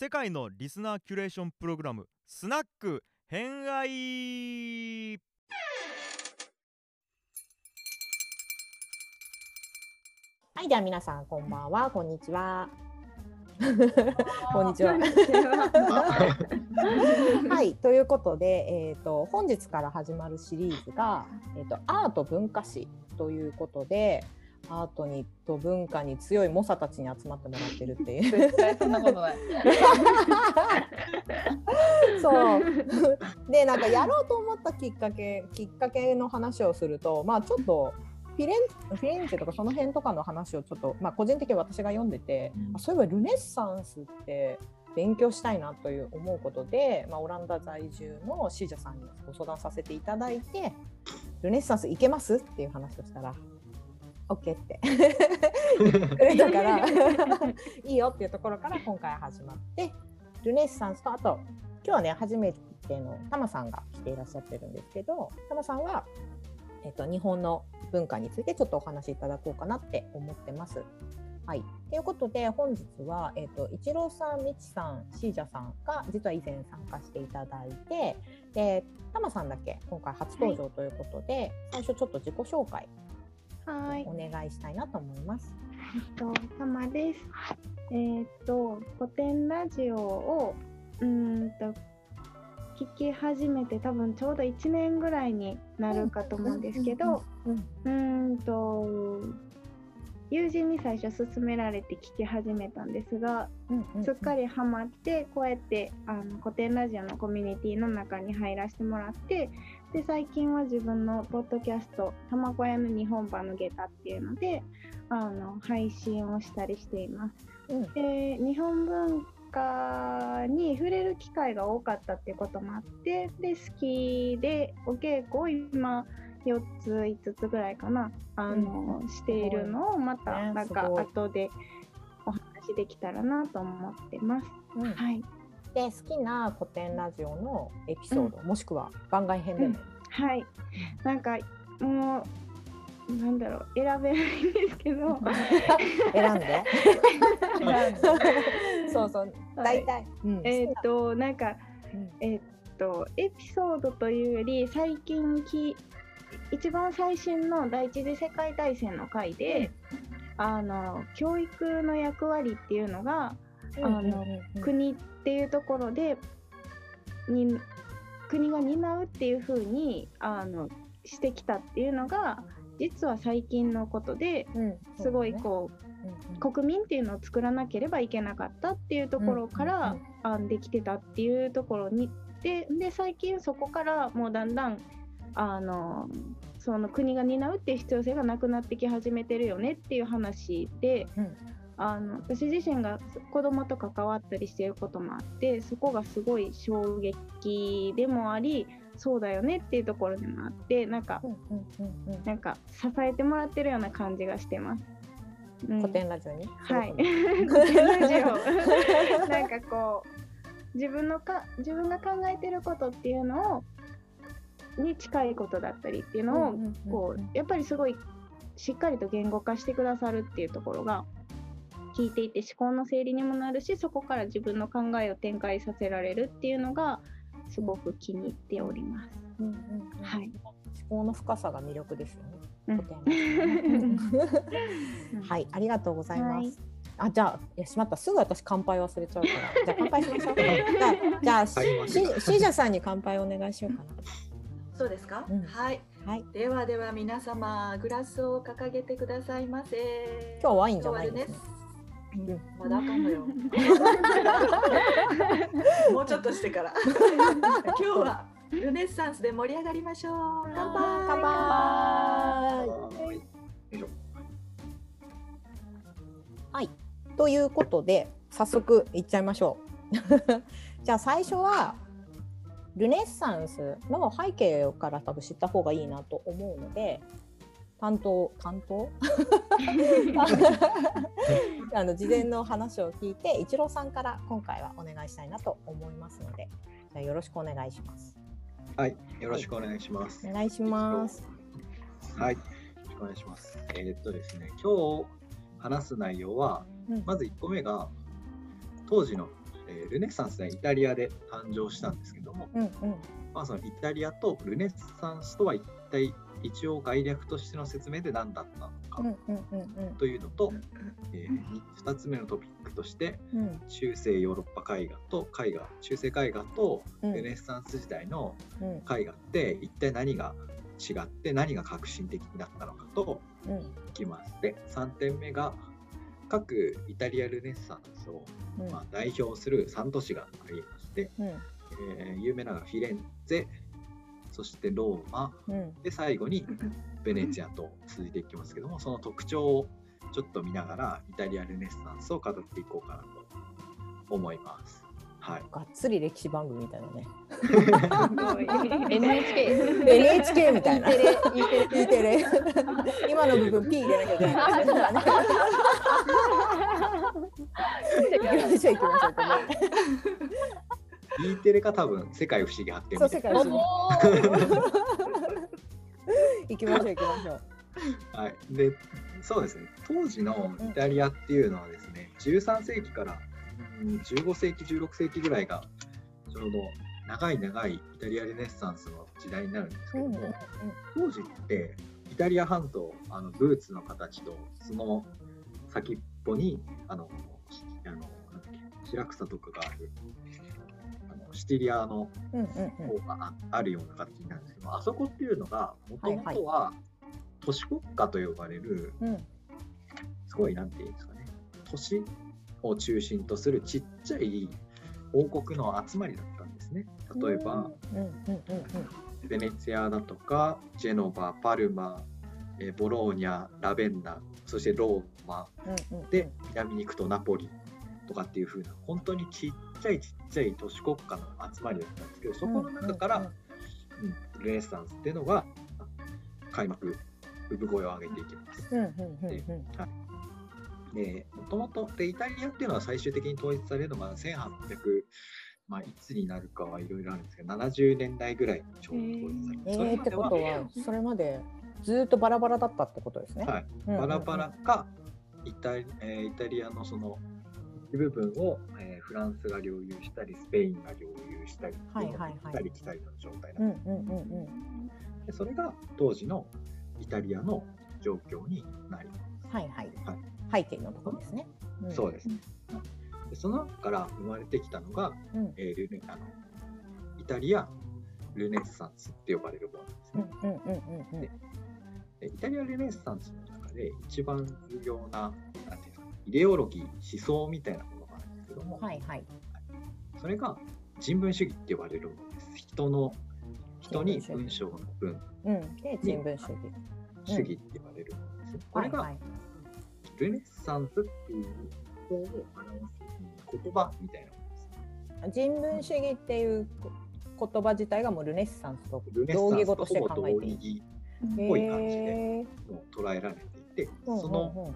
世界のリスナーキュレーションプログラムスナック偏愛はい、では皆さんこんばんは、こんにちは。こんにちは。はい、ということで、えっ、と本日から始まるシリーズが、えっ、とアート文化史ということで、アートにと文化に強い猛者たちに集まってもらってるっていう。そんなことない。そう。で、なんかやろうと思ったきっかけ、きっかけの話をすると、まあちょっと。フィレンフィレンツェとかその辺とかの話をちょっと、まあ、個人的に私が読んでて、あそういえばルネッサンスって勉強したいなという思うことで、まあ、オランダ在住のシージャさんにご相談させていただいてルネッサンス行けますっていう話をしたら OK って。くれたから いいよっていうところから今回始まってルネッサンスとあと今日はね初めてのタマさんが来ていらっしゃってるんですけどタマさんは、えっと、日本の文化についてちょっとお話しいただこうかなって思ってます。はい、ということで本日は、えーと、イチローさん、みちさん、シージャさんが実は以前参加していただいてでタマさんだけ今回初登場ということで、はい、最初ちょっと自己紹介はいお願いしたいなと思います。えっと、タマです。えー、っと古典ラジオをうんと聞き始めて多分ちょうど1年ぐらいになるかと思うんですけどうんと友人に最初勧められて聞き始めたんですが、すっかりハマってこうやってあの古典ラジオのコミュニティの中に入らせてもらってで最近は自分のポッドキャスト「玉子屋の日本版の下駄」っていうのであの配信をしたりしています。うん、で日本文化に触れる機会が多かったっていうこともあってで好きでお稽古を今4つ5つぐらいかなあの、うん、しているのをまたなんか後でお話できたらなと思ってます。うん、はい、で好きな古典ラジオのエピソード、うん、もしくは番外編でも、はい。なんかもうなんだろう選べないんですけど。選んで。そうそう。大体、うん、えっとなんか、えっとエピソードというより最近き一番最新の第一次世界大戦の回で、うん、あの教育の役割っていうのが、うん、あの、うん、国っていうところでに国が担うっていうふうにあのしてきたっていうのが実は最近のことで、すごいこう、国民っていうのを作らなければいけなかったっていうところから、あできてたっていうところにでで最近そこからもうだんだんあのその国が担うっていう必要性がなくなってき始めてるよねっていう話で、うん、あの私自身が子供と関わったりしていることもあってそこがすごい衝撃でもありそうだよねっていうところでもあってなんか、なんか支えてもらってるような感じがしてます。うん、古典ラジオに？はい。古典ラジオ。なんかこう自分のか自分が考えてることっていうのをに近いことだったりっていうのをこうやっぱりすごいしっかりと言語化してくださるっていうところが聞いていて思考の整理にもなるしそこから自分の考えを展開させられるっていうのがすごく気に入っております。はい、思考の深さが魅力ですよね。はい、ありがとうございます。はい。あ、じゃあ、いや、しまった、すぐ私乾杯忘れちゃうから、じゃあ、乾杯しましょう。じゃあ、じゃあ、し、しーじゃさんに乾杯お願いしようかな。そうですか、うん、はい、はい、ではでは皆様グラスを掲げてくださいませ。今日ワインじゃないです、まだあかんのよ。もうちょっとしてから。今日はルネッサンスで盛り上がりましょう。乾杯。乾杯。はい。ということで早速いっちゃいましょう。じゃあ最初はルネッサンスの背景から多分知った方がいいなと思うので担当？担当？あの事前の話を聞いて一郎さんから今回はお願いしたいなと思いますのでじゃよろしくお願いします。はい、よろしくお願いします。お願いします。はい、よろしくお願いします。えー、っとですね、今日話す内容は、うん、まず1個目が当時のえールネッサンスはイタリアで誕生したんですけども、うんうんまあ、そのイタリアとルネッサンスとは一体一応概略としての説明で何だったのかというのと、え2つ目のトピックとしてうん。うん中世ヨーロッパ絵画と絵画中世絵画とうん。ルネッサンス時代のうん。絵画って一体何が違って何が革新的になったのかとうん。いきます。で3点目が各イタリアルネッサンスを、うん。まあ、代表する3都市がありまして、うん。えー有名なのがフィレンツェそしてローマうんで最後に ベネチアと続いていきますけどもその特徴をちょっと見ながらイタリアルネッサンスを語っていこうかなと思います。はい、がっつり歴史番組みたいなね。NHK NHK みたいな。E テレ E テレ。今の部分 P 入れなきゃいけない行きましょう行きましょう。E テレか多分世界不思議発見そうみたいな。行きましょう行きましょう。はい、でそうですね。当時のイタリアっていうのはですね13世紀からうん15世紀16世紀ぐらいがちょうど長い長いイタリア・ルネッサンスの時代になるんですけども、当時ってイタリア半島あのブーツの形とその先っぽにあのしあのなんだっけ白草とかがあるシティリアの方がああるような形になるんですけどあそこっていうのがもともとは都市国家と呼ばれるすごいなんていうんですかね。都市を中心とするちっちゃい王国の集まりだったんですね。例えば、ベネツィアだとかジェノバパルマえーボローニャラベンナそしてローマ。で南に行くとナポリとかっていう風な本当にちっちゃいちっちゃい都市国家の集まりだったんですけどそこの中から、うんルネッサンスっていうのが開幕産声を上げていきます。でもともとでイタリアっていうのは最終的に統一されるのが1800、まあ、いつになるかはいろいろあるんですけど70年代ぐらいにちょうど統一されて、えー、それまでは。ことはそれまでずーっとバラバラだったってことですね。はい、バラバラかイタリ,、えーイタリアのその一部分を、えーフランスが領有したりスペインが領有したりはいはいはい来たり来たりの状態うんなんです、うんうんうんでそれが当時のイタリアの状況になります。はいはいはい背景のところですね。んそうですね。でその中から生まれてきたのが、うんえールネあのイタリア・ルネッサンスって呼ばれるものですうんね。イタリア・ルネッサンスの中で一番重要ななんてイデオロギー、思想みたいなものがあるんですけども、はいはい。それが人文主義って呼ばれるものです。人の人に文章の文うんで人文主義。主義って呼ばれるものですね。これがはいはいルネッサンスっていう方を表す言葉みたいなものです。人文主義っていう言葉自体がもうルネッサンスと同義語として考えている。同義へぽい感じで捉えられていて、うんうんうんその、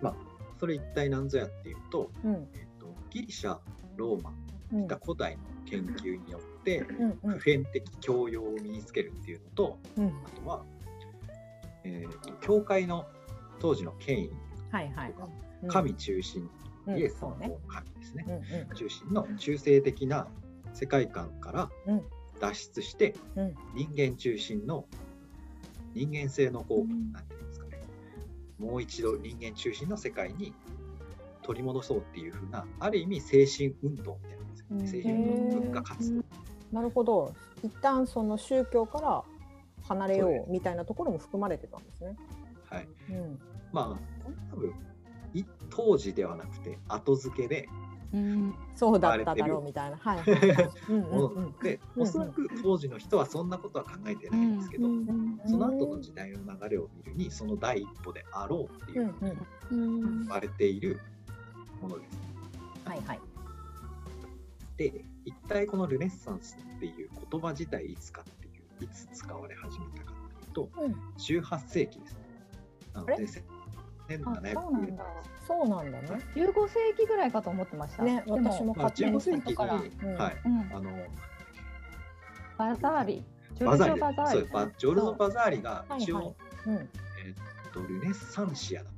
まあ、それ一体何ぞやっていうと、うん。えっとギリシャ、ローマ、うん。いった古代の研究によって、普遍的教養を身につけるっていうのと、うん。あとは、えーと教会の当時の権威、はいはい。うん。神中心、うん。イエスの。神ですね、うんうん。中心の中性的な世界観からうん。脱出して、うん。人間中心の人間性のこう、うん。なんてもう一度人間中心の世界に取り戻そうっていうふうなある意味精神運動みたいなんですようんね精神運動文化活動なるほど。一旦その宗教から離れよそうみたいなところも含まれてたんですね。はいうん。まあ多分い当時ではなくて後付けでうんそうだっただろうみたいな。はいでうん おそらく当時の人はそんなことは考えてないんですけど、うんその後の時代の流れを見るにその第一歩であろうっていう言われているものです。はいはい。で一体このルネッサンスっていう言葉自体いつかっていういつ使われ始めたかっていうとうん18世紀です。なのであ1700そうなんだ。そうなんだね。15世紀ぐらいかと思ってました。ねでも私もまあ、15世紀に、はい、うん。あのバザーリ。ジョバザーリ。ルジョバザそうーリバジョルノ・バザーリが一応、うん。えーっとルネッサンシアだっ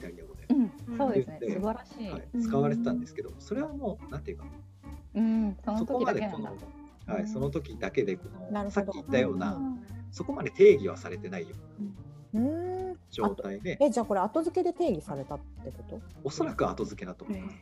たイタリア語で、うん。そうですね。で素晴らしい、はい、使われてたんですけどそれはもうなんていうか。うん、そこ時までこの。はい、その時だけでこなるほど。のさっき言ったような、うん。そこまで定義はされてないよ状態でえじゃあこれ後付けで定義されたってこと？おそらく後付けだと思います。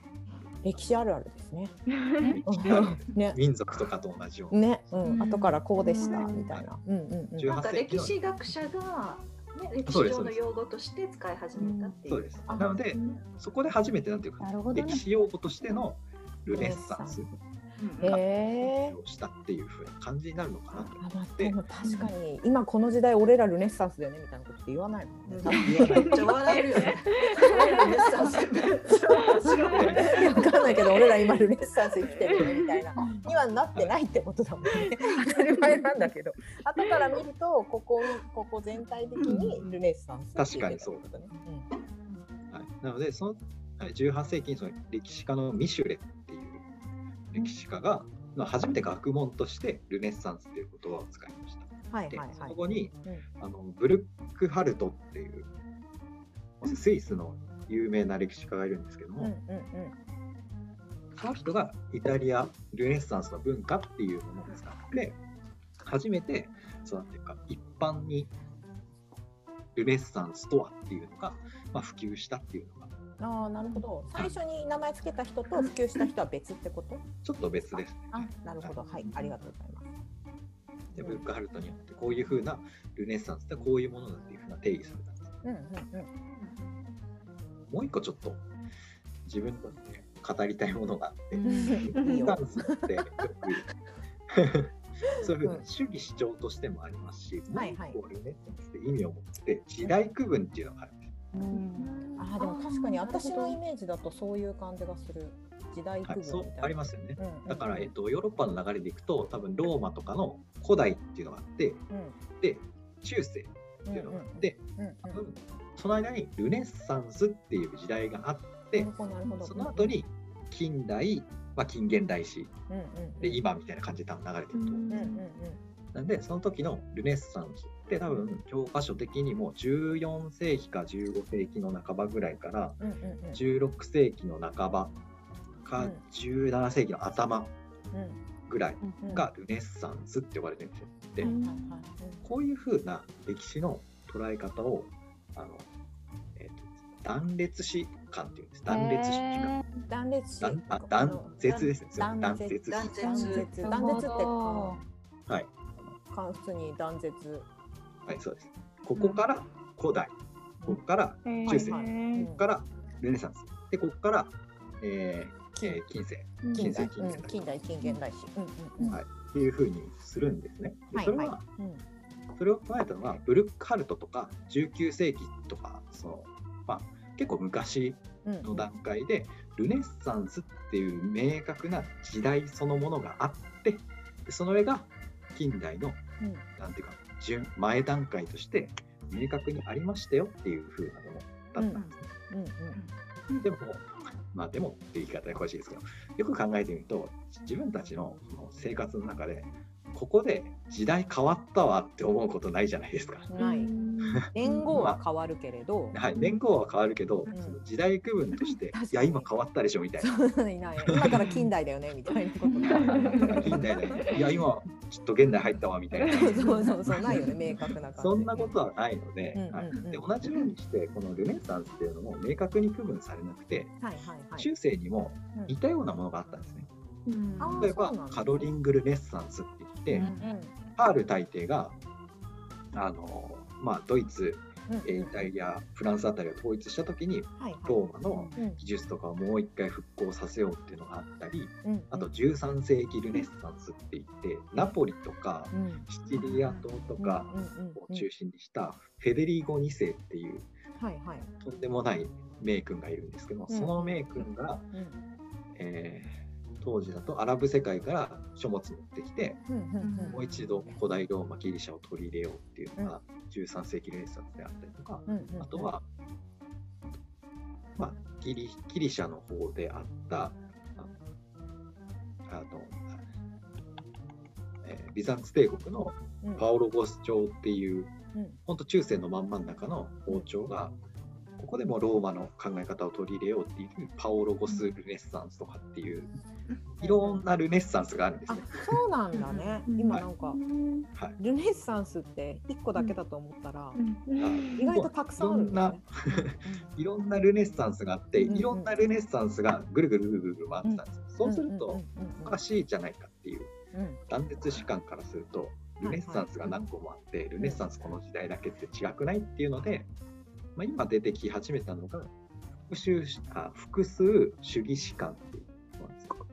歴史あるあるですね。歴史あるね民族とかと同じような。ね、うん、うん後からこうでしたみたいな。うんうんうん。18なんか歴史学者が、ね、歴史上の用語として使い始めたっていう。そうです。あなので、そこで初めてなんていうか、歴史用語としてのルネッサンスうんへえ。をしたっていう風な感じになるのかなと。あ、まあ、でも確かに今この時代俺らルネッサンスだよねみたいなことって言わないもんね。言わないめっちゃ笑えるよね。ルネッサンスい。わかんないけど俺ら今ルネッサンス生きてるみたいなにはなってないってことだもんね。当たり前なんだけど後から見るとここここ全体的にルネッサンスって言ってたってことね。はい、なので、そのはい18世紀にその歴史家のミシュレ歴史家が、まあ、初めて学問としてルネッサンスっていう言葉を使いました。うん、はいではいはいそ。こに、うんあのブルックハルトっていうスイスの有名な歴史家がいるんですけども、うんうんうん。その人がイタリアルネッサンスの文化っていうものを使って初めてそうなんていうか一般にルネッサンスとはっていうのが、まあ、普及したっていうのがああなるほど。最初に名前つけた人と普及した人は別ってこと？ちょっと別ですね。あ、なるほど。はい、ありがとうございます。でブルックハルトによってこういうふうなルネッサンスってこういうものだっていうふうな定義されたんです。うんうんうん。もう一個ちょっと自分たちで語りたいものがあって、ルネサンスって そういうふうな主義主張としてもありますし、はいはいもう一個ルネッサンスって意味を持って時代区分っていうのがある。うん。あーでも確かに私のイメージだとそういう感じがする。時代区分みたいな。ありますよね。うんうんうん。だから、えっと、ヨーロッパの流れでいくと、多分ローマとかの古代っていうのがあって、で、中世っていうのがあって、うんうん多分その間にルネッサンスっていう時代があって。その後に近代、まあ、近現代史うんうんうん。で今みたいな感じで多分流れてると思う。うんうんうん。なんで、その時のルネッサンスって多分教科書的にも14世紀か15世紀の半ばぐらいからうんうんうん16世紀の半ばかうん17世紀の頭うんぐらいうんがルネッサンスって呼ばれてるんですよ。で、こういう風な歴史の捉え方をあの、えーと断裂史観っていうんです。断裂史観。うん断裂史断あ断絶ですね。断断絶史。断絶断絶断絶ってかはい。か普通に断絶はい、そうです。ここから古代、ここから中世、ここからルネサンス、で、ここから、えーえー近世。ー近代近現代うん。近代近現代史。はい。っていう風にするんですね。でそれは、それを加えたのは、ブルックハルトとか19世紀とか、そのまあ、結構昔うん。の段階で、ルネッサンスっていう明確な時代そのものがあって、でその上が近代の、うん。なんていうか、順前段階として明確にありましたよっていう風なものだったんですね。うんうんでも、まあでもって言い方が欲しいですけど、よく考えてみると、自分たちのその生活の中で、ここで時代変わったわって思うことないじゃないですか。ない年号は変わるけれど はい、年号は変わるけど、うんその時代区分として、いや、今変わったでしょみたいな。そういない今から近代だよねみたいなことが 近代だよね。いや、今、ちょっと現代入ったわみたいな。そうそうそうないよね明確な感じ。でそんなことはないので,、うんうんうん。はい、で同じようにしてこのルネッサンスっていうのも明確に区分されなくてはいはいはい。中世にもうん。似たようなものがあったんですね。あー例えばカロリング・ルネッサンスって言って、うんパール大帝があの、まあ、ドイツうんえーイタリアフランスあたりを統一した時にはいはい。ローマのうん。技術とかをもう一回復興させようっていうのがあったりうん。あと13世紀ルネッサンスって言ってナポリとかうん。シチリア島とかを中心にしたフェデリーゴ2世っていうはいはい。とんでもない名君がいるんですけどその名君が、うん。えー当時だとアラブ世界から書物持ってきて、もう一度古代ローマギリシャを取り入れようっていうのが13世紀ルネッサンスであったりとか、あとは、まあ、ギリギリシャの方であったああの、えービザンツ帝国のうん。パオロゴス朝っていううん。本当中世の真ん真ん中の王朝がここでもローマの考え方を取り入れようっていうパオロゴス・ルネッサンスとかっていういろんなルネッサンスがあるんですあね。そうなんだね。うん。今なんかうんはい、ルネッサンスって一個だけだと思ったら、うん。意外とたくさんあるんだね。いろんな ルネッサンスがあって、いろんなルネッサンスがぐるぐるぐるぐる回ってたんですよ。そうすると、おかししいじゃないかっていう断絶主観からすると、ルネッサンスが何個もあって、ルネッサンスこの時代だけって違くないっていうので、まあ、今出てき始めたのが、複数あ複数主義史観っていう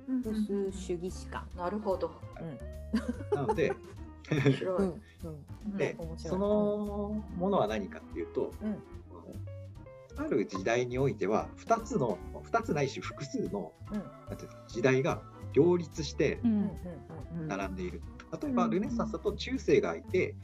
複数主義史観。なるほど。なので、面白い。うんうん。で面白い。そのものは何かっていうと、うん。ある時代においては2つの2つないし複数のうん。なんていうの時代が両立して並んでいる。例えばうん。ルネッサンスだと中世がいて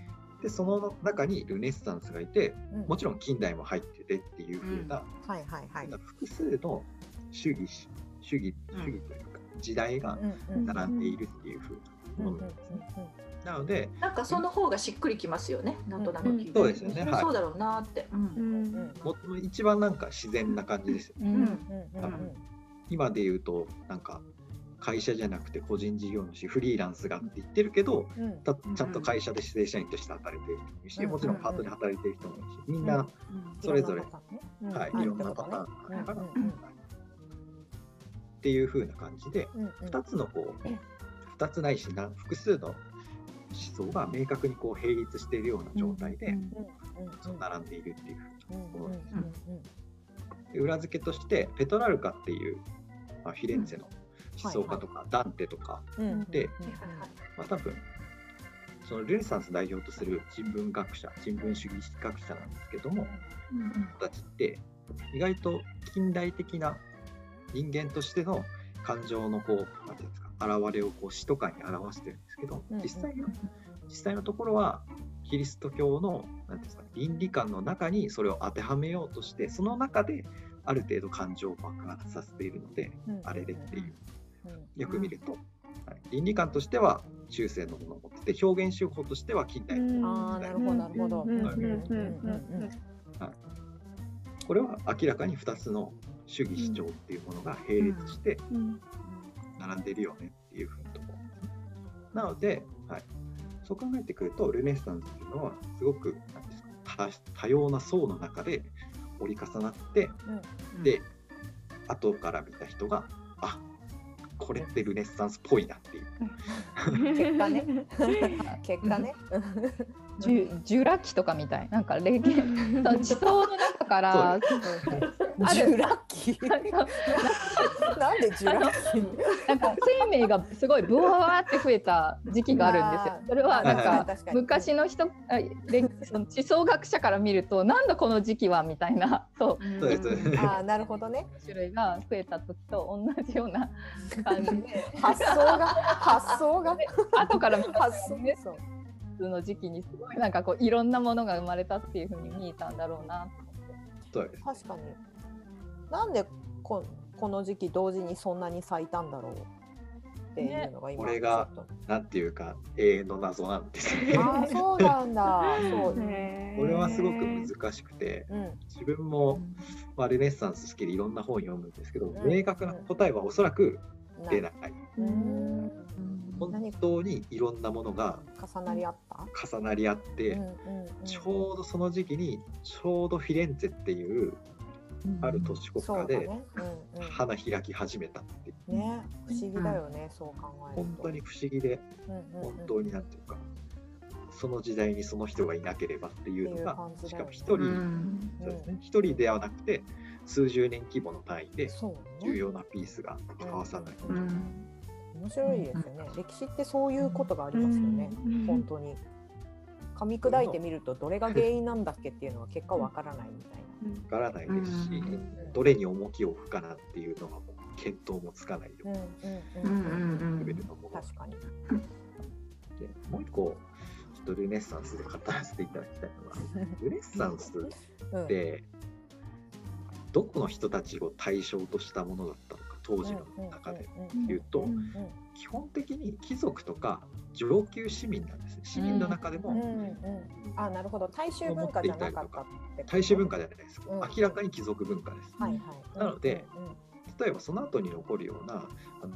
でその中にルネッサンスがいてうん。もちろん近代も入っててっていう風な、はいはいはい。複数の主義主義うん。主義というか時代が並んでいるっていう風なものなんですね。なのでなんかその方がしっくりきますよね。なんとなく聞いて。そうですよね。はいそうだろうなって。うん。うんうんも一番なんか自然な感じですよね。うんうんうんうん。今で言うとなんか会社じゃなくて個人事業主フリーランスがって言ってるけどうん。たちゃんと会社で正社員として働いてる人もいるしうん。もちろんパートで働いてる人もいるしみんうん。な、それぞれ。いろんなパターンねうん。はい、はいいろんなパターンがあるから、うん。うん。うんっていう風な感じでうんうん。2つのこう2つないしな複数の思想が明確にこう並立しているような状態で、うんうんそう並んでいるっていううんうんうんで裏付けとしてペトラルカっていう、まあ、フィレンツェの思想家とか、ダンテとかうんうんでうん。うんまあ、多分そのルネサンス代表とする人文学者人文主義学者なんですけども人たちって意外と近代的な人間としての感情のこうなんていうんですか現れをこう詩とかに表してるんですけど実際の実際のところはキリスト教のなんていうんですか倫理観の中にそれを当てはめようとしてその中である程度感情を爆発させているのでうんあれれっていう。うんよく見ると、はい倫理観としては中世のものを持ってて表現手法としては近代のものああなるほどなるほど。うんうんうんうんうん。これは明らかに2つの主義主張っていうものが並列して並んでいるよねっていうふうなとこ。なので、はい、そう考えてくるとルネッサンスっていうのはすごくなんですか多多様な層の中で折り重なってで後から見た人があこれってルネッサンスっぽいなっていう。結果ね。結果ね。ジュジュラ紀とかみたい。なんか霊言その地層の中からあジるュラ紀なんかなんでジュラ紀なんか生命がすごいブワーって増えた時期があるんですよ。それはなんはい。か昔の人その地層学者から見るとなんだこの時期はみたいなそう。あなるほどね。種類が増えた時と同じような感じで。発想が発想が。後から見た発想ねの時期にすごいなんかこういろんなものが生まれたっていうふうに見えたんだろうなそうです確かに。なんでここの時期同時にそんなに咲いたんだろうっていうのが今これがなんていうか永遠の謎なんですよねと。ああそうなんだ。そう。これはすごく難しくてうん自分も、まあ、ルネッサンス好きでいろんな本読むんですけど、ん明確な答えはおそらくな出ない。うん本何当にいろんなものが重なり合った？重なり合って、ちょうどその時期にちょうどフィレンツェっていうある都市国家で花開き始めたっていう。ね不思議だよね、そう考えると。本当に不思議で本当になんていうかその時代にその人がいなければっていうのがしかも一人、そうですね。一人ではなくて数十年規模の単位でそう重ね。要なピースが交わさない。面白いですよね。歴史ってそういうことがありますよね。本当に。噛み砕いてみるとどれが原因なんだっけっていうのは結果わからないみたいわからないですし、うんどれに重きを置くかなっていうのがもう見当もつかないよな。ううんうんうん。なレベルのもの確かに。でもう一個ちょっとルネッサンスで語らせていただきたいのは ルネッサンスうんってどこの人たちを対象としたものだったの？か当時の中で言うと基本的に貴族とか上級市民なんですね。市民の中でもうんうんうん。あ、なるほど。大衆文化じゃなかったってこと？大衆文化じゃないです。うん。明らかに貴族文化です。はいはい。なのでうんうん例えばその後に起こるようなあの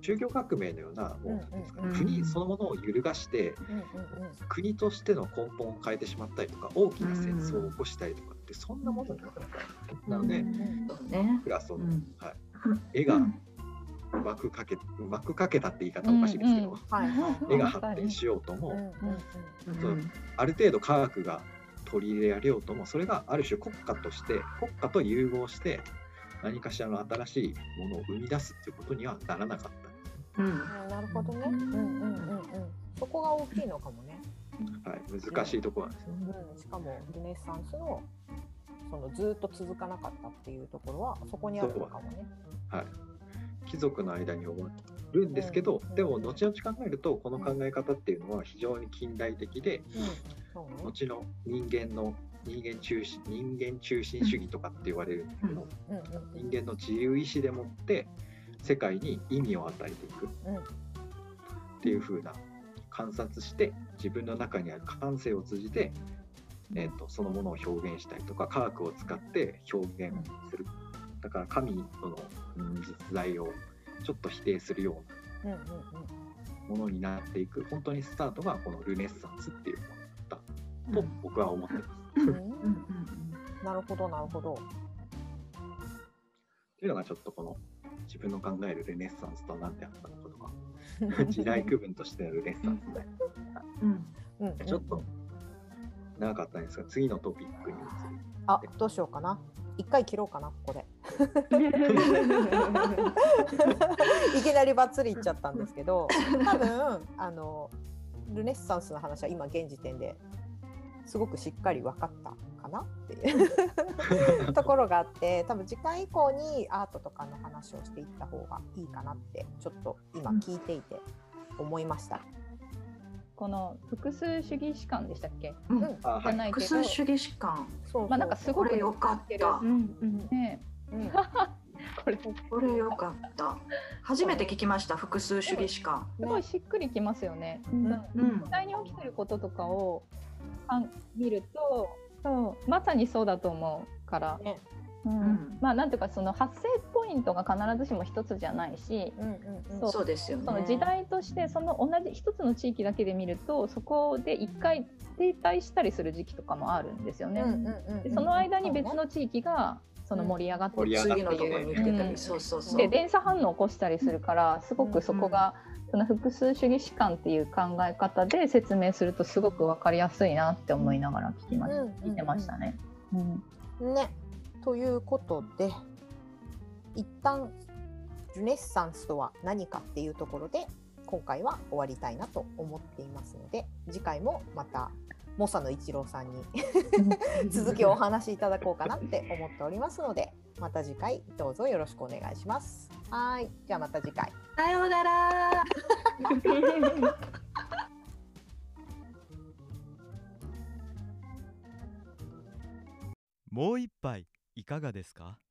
宗教革命のようなもうなんですかねうん国そのものを揺るがしてうんうん国としての根本を変えてしまったりとか大きな戦争を起こしたりとかってそんなものじゃなかった。なので、うんそうね。クラスを、うん。はい、絵が幕かけ幕かけたって言い方おかしいですけど、うんうんはい。はい絵が発展しようとも、うんうんある程度科学が取り入れられようともそれがある種国家として国家と融合して何かしらの新しいものを生み出すっていうことにはならなかった。んですうん。うんなるほどね。うん。うんうんうん。そこが大きいのかもね。はい、難しいところなんですよ。うん、しかもルネッサンスのそのずっと続かなかったっていうところはそこにあるのかもね。はい、貴族の間に終わるんですけど、うん。でも後々考えるとこの考え方っていうのは非常に近代的でうん、ね。後の人間の人間中心人間中心主義とかって言われるんだけど、人間の自由意志でもって世界に意味を与えていく。うん。っていう風な観察して自分の中にある感性を通じて、えー、とそのものを表現したりとか科学を使って表現する。だから神とのうん実在をちょっと否定するようなものになっていく。本当にスタートがこのルネッサンスっていうものだった。と僕は思ってます。うん。うんなるほどなるほど。っていうのがちょっとこの自分の考えるルネッサンスとは何であったのかとか。時代区分としてのルネッサンスでうん。うん。ちょっと長かったんですが次のトピックに移る。あどうしようかな。一回切ろうかなここで。いきなりバッツリいっちゃったんですけど多分あのルネッサンスの話は今現時点ですごくしっかり分かったかなっていう ところがあって多分次回以降にアートとかの話をしていった方がいいかなってちょっと今聞いていて思いました。この複数主義士観でしたっけ？うん。じゃないけど。複数主義士観。そうそう。まあなんかすごくこれよかった。う。んうん。ね。うん。これ。すこれよかった。初めて聞きました。複数主義士観。ごいしっくりきますよね。ん。うん。実。際に起きてることとかを見るとそう。まさにそうだと思うから、ねうん。うん。まあなんていうかその発生ポイントが必ずしも一つじゃないしうんうんうん。そう。そうですよね。その時代としてその同じ一つの地域だけで見るとそこで一回停滞したりする時期とかもあるんですよね。うんうんうんでその間に別の地域がその盛り上がって盛り上が次のところに行ってたり、うん。そうそうそう。で連鎖反応を起こしたりするからすごくそこが、その複数主義士観っていう考え方で説明するとすごく分かりやすいなって思いながら聞きましうん。聞いてましたね。うん。ね。ということで一旦ルネッサンスとは何かっていうところで今回は終わりたいなと思っていますので次回もまた猛者の一郎さんに 続きをお話しいただこうかなって思っておりますのでまた次回どうぞよろしくお願いします。はいじゃあまた次回。さようなら。もう一杯いかがですか？